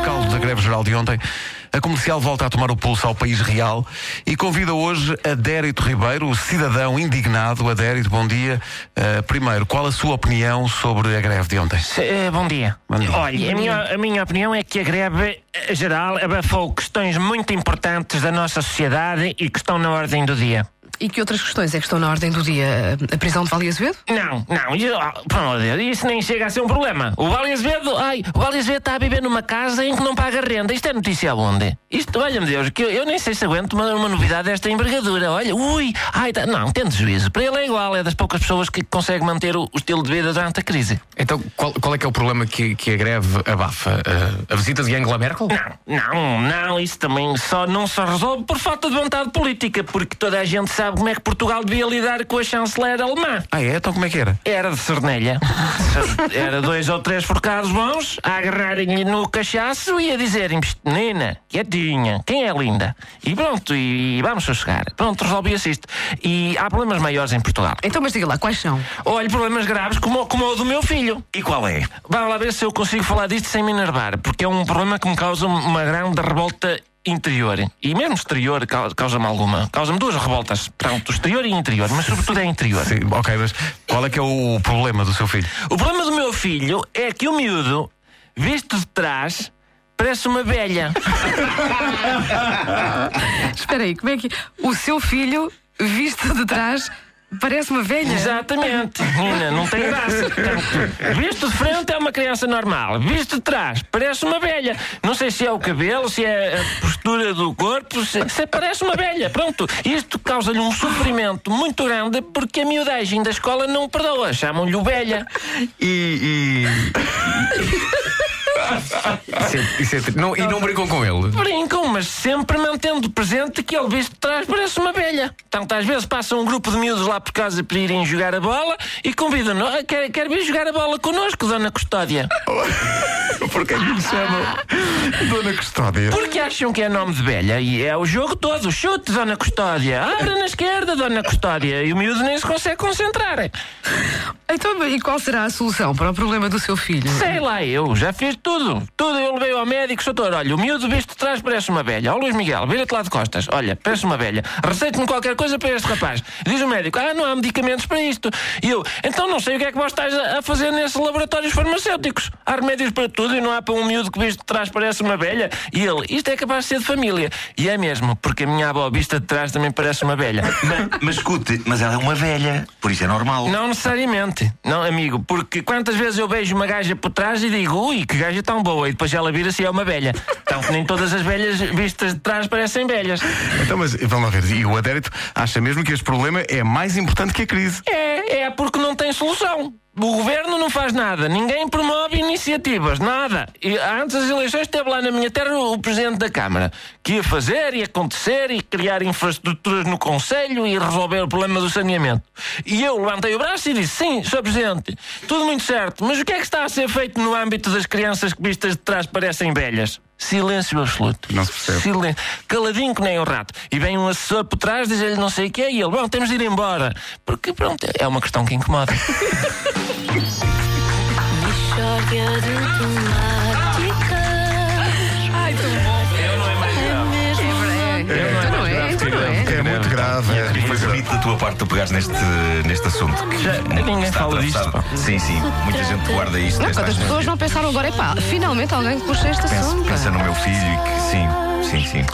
Rescaldo da greve geral de ontem, a comercial volta a tomar o pulso ao país real e convida hoje Adérito Ribeiro, o cidadão indignado. Adérito, bom dia. Uh, primeiro, qual a sua opinião sobre a greve de ontem? Eh, bom dia. Bom dia. Olha, a minha, a minha opinião é que a greve eh, geral abafou questões muito importantes da nossa sociedade e que estão na ordem do dia. E que outras questões é que estão na ordem do dia? A prisão de Vale Azevedo? Não, não, isso, ah, por amor de Deus, isso nem chega a ser um problema. O Vale Azevedo, ai, o Vale Azevedo está a viver numa casa em que não paga renda. Isto é notícia aonde? Isto, olha-me Deus, que eu, eu nem sei se aguento uma, uma novidade desta envergadura. Olha, ui, ai, tá, não, tendo juízo. Para ele é igual, é das poucas pessoas que consegue manter o, o estilo de vida durante a crise. Então, qual, qual é que é o problema que, que a greve abafa? Uh, a visita de Angela Merkel? Não, não, não, isso também só não se resolve por falta de vontade política, porque toda a gente sabe como é que Portugal devia lidar com a chanceler alemã. Ah, é? Então como é que era? Era de cernelha. Era dois ou três forcados bons a agarrarem-lhe no cachaço e a dizerem menina, quietinha, quem é linda? E pronto, e vamos sossegar. Pronto, resolvia-se isto. E há problemas maiores em Portugal. Então, mas diga lá, quais são? Olha, problemas graves como, como o do meu filho. E qual é? Vamos lá ver se eu consigo falar disto sem me enervar, porque é um problema que me causa uma grande revolta interior e mesmo exterior cau- causa-me alguma. Causa-me duas revoltas. Pronto, exterior e interior, mas sobretudo é interior. Sim, ok, mas qual é que é o problema do seu filho? O problema do meu filho é que o miúdo, visto de trás, parece uma velha. Espera aí, como é que. O seu filho, visto de trás, parece uma velha? Exatamente. Menina, não tem graça. Visto de frente é uma criança normal. Visto de trás, parece uma velha. Não sei se é o cabelo, se é a postura do corpo, se, se parece uma velha. Pronto. Isto causa-lhe um sofrimento muito grande porque a miudagem da escola não perdoa. Chamam-lhe o velha. E. Isso é- isso é não- e não brincam com ele? Brincam, mas sempre mantendo presente que ele visto de trás parece uma velha. Tanto às vezes passa um grupo de miúdos lá por casa para irem jogar a bola e convidam-no. "Ah, Quer, quer vir jogar a bola connosco, Dona Custódia? Porquê que me chamam Dona Custódia? Porque acham que é nome de velha e é o jogo todo. Chute, Dona Custódia. Abra na esquerda, Dona Custódia. E o miúdo nem se consegue concentrar. Então, e qual será a solução para o problema do seu filho? Sei lá, eu já fiz tudo. Tudo eu levei ao médico, doutor. Olha, o miúdo visto de trás parece uma velha. Ó Luís Miguel, vira-te lá de costas. Olha, parece uma velha. Receite-me qualquer coisa para este rapaz. Diz o médico, ah, não há medicamentos para isto. E eu, então não sei o que é que vós estás a fazer nesses laboratórios farmacêuticos. Há remédios para tudo e não há para um miúdo que visto de trás parece uma velha. E ele, isto é capaz de ser de família. E é mesmo, porque a minha avó vista de trás também parece uma velha. Mas, mas escute, mas ela é uma velha, por isso é normal. Não necessariamente, não, amigo, porque quantas vezes eu vejo uma gaja por trás e digo, ui, que gaja tão boa, e depois ela vira-se e é uma velha. Então nem todas as velhas vistas de trás parecem velhas. Então, mas vamos lá ver. E o Adérito acha mesmo que este problema é mais importante que a crise. É, é porque não tem solução. O governo não faz nada, ninguém promove iniciativas, nada. E antes das eleições esteve lá na minha terra o presidente da Câmara, que ia fazer e acontecer e criar infraestruturas no Conselho e resolver o problema do saneamento. E eu levantei o braço e disse: Sim, Sr. Presidente, tudo muito certo, mas o que é que está a ser feito no âmbito das crianças que vistas de trás parecem velhas? Silêncio absoluto. Não se percebe. Silêncio. Caladinho que nem um rato. E vem um assessor por trás, diz-lhe não sei o que é, e ele, bom, temos de ir embora. Porque, pronto, é uma questão que incomoda. É. E foi bonito da tua parte tu pegares neste, neste assunto. que Já- ninguém está fala disto, pá. Sim, sim. Muita gente guarda isto. Não, quantas pessoas não pensaram agora, epá, finalmente alguém que puxa este Pensa, assunto. pensa no meu filho e que sim, sim, sim.